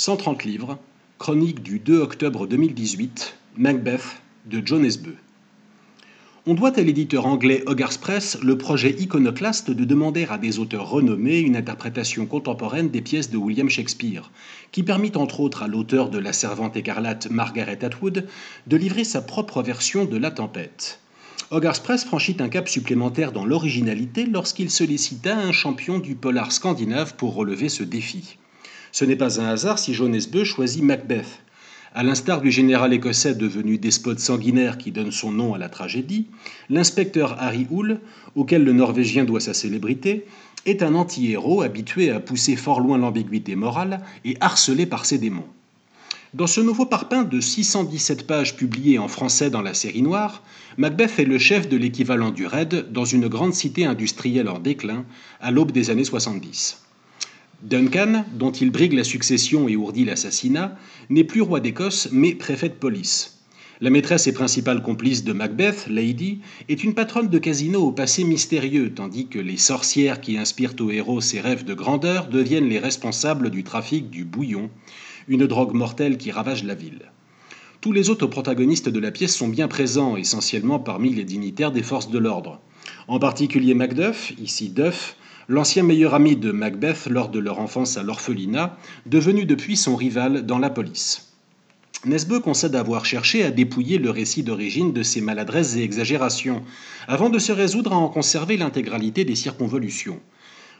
130 livres, chronique du 2 octobre 2018, Macbeth de John Esbeu. On doit à l'éditeur anglais Hogarth Press le projet iconoclaste de demander à des auteurs renommés une interprétation contemporaine des pièces de William Shakespeare, qui permit entre autres à l'auteur de La Servante écarlate Margaret Atwood de livrer sa propre version de La Tempête. Hogarth Press franchit un cap supplémentaire dans l'originalité lorsqu'il sollicita un champion du polar scandinave pour relever ce défi. Ce n'est pas un hasard si Jonesbeu choisit Macbeth. À l'instar du général écossais devenu despote sanguinaire qui donne son nom à la tragédie, l'inspecteur Harry Hull, auquel le Norvégien doit sa célébrité, est un anti-héros habitué à pousser fort loin l'ambiguïté morale et harcelé par ses démons. Dans ce nouveau parpaing de 617 pages publié en français dans la série noire, Macbeth est le chef de l'équivalent du Raid dans une grande cité industrielle en déclin à l'aube des années 70. Duncan, dont il brigue la succession et ourdit l'assassinat, n'est plus roi d'Écosse, mais préfet de police. La maîtresse et principale complice de Macbeth, Lady, est une patronne de casino au passé mystérieux, tandis que les sorcières qui inspirent au héros ses rêves de grandeur deviennent les responsables du trafic du bouillon, une drogue mortelle qui ravage la ville. Tous les autres protagonistes de la pièce sont bien présents, essentiellement parmi les dignitaires des forces de l'ordre. En particulier Macduff, ici Duff, l'ancien meilleur ami de Macbeth lors de leur enfance à l'orphelinat, devenu depuis son rival dans la police. Nesbeu concède avoir cherché à dépouiller le récit d'origine de ses maladresses et exagérations, avant de se résoudre à en conserver l'intégralité des circonvolutions.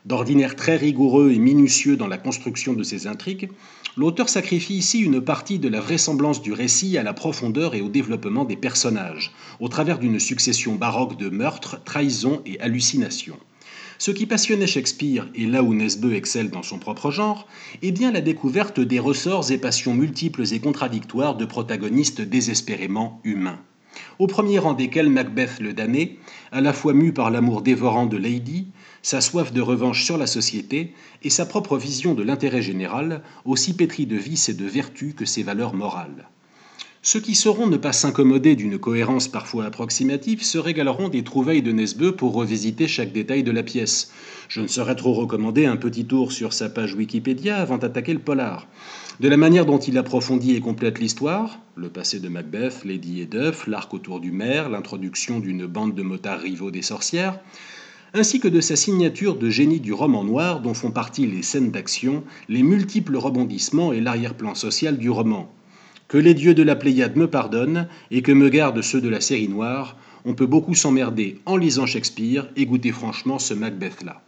D'ordinaire très rigoureux et minutieux dans la construction de ses intrigues, l'auteur sacrifie ici une partie de la vraisemblance du récit à la profondeur et au développement des personnages, au travers d'une succession baroque de meurtres, trahisons et hallucinations. Ce qui passionnait Shakespeare, et là où Nesbeu excelle dans son propre genre, est bien la découverte des ressorts et passions multiples et contradictoires de protagonistes désespérément humains. Au premier rang desquels Macbeth le damné, à la fois mu par l'amour dévorant de Lady, sa soif de revanche sur la société et sa propre vision de l'intérêt général, aussi pétri de vices et de vertus que ses valeurs morales. Ceux qui sauront ne pas s'incommoder d'une cohérence parfois approximative se régaleront des trouvailles de Nesbeu pour revisiter chaque détail de la pièce. Je ne saurais trop recommander un petit tour sur sa page Wikipédia avant d'attaquer le polar. De la manière dont il approfondit et complète l'histoire, le passé de Macbeth, Lady et Duff, l'arc autour du maire, l'introduction d'une bande de motards rivaux des sorcières, ainsi que de sa signature de génie du roman noir dont font partie les scènes d'action, les multiples rebondissements et l'arrière-plan social du roman, que les dieux de la Pléiade me pardonnent et que me gardent ceux de la série noire, on peut beaucoup s'emmerder en lisant Shakespeare et goûter franchement ce Macbeth-là.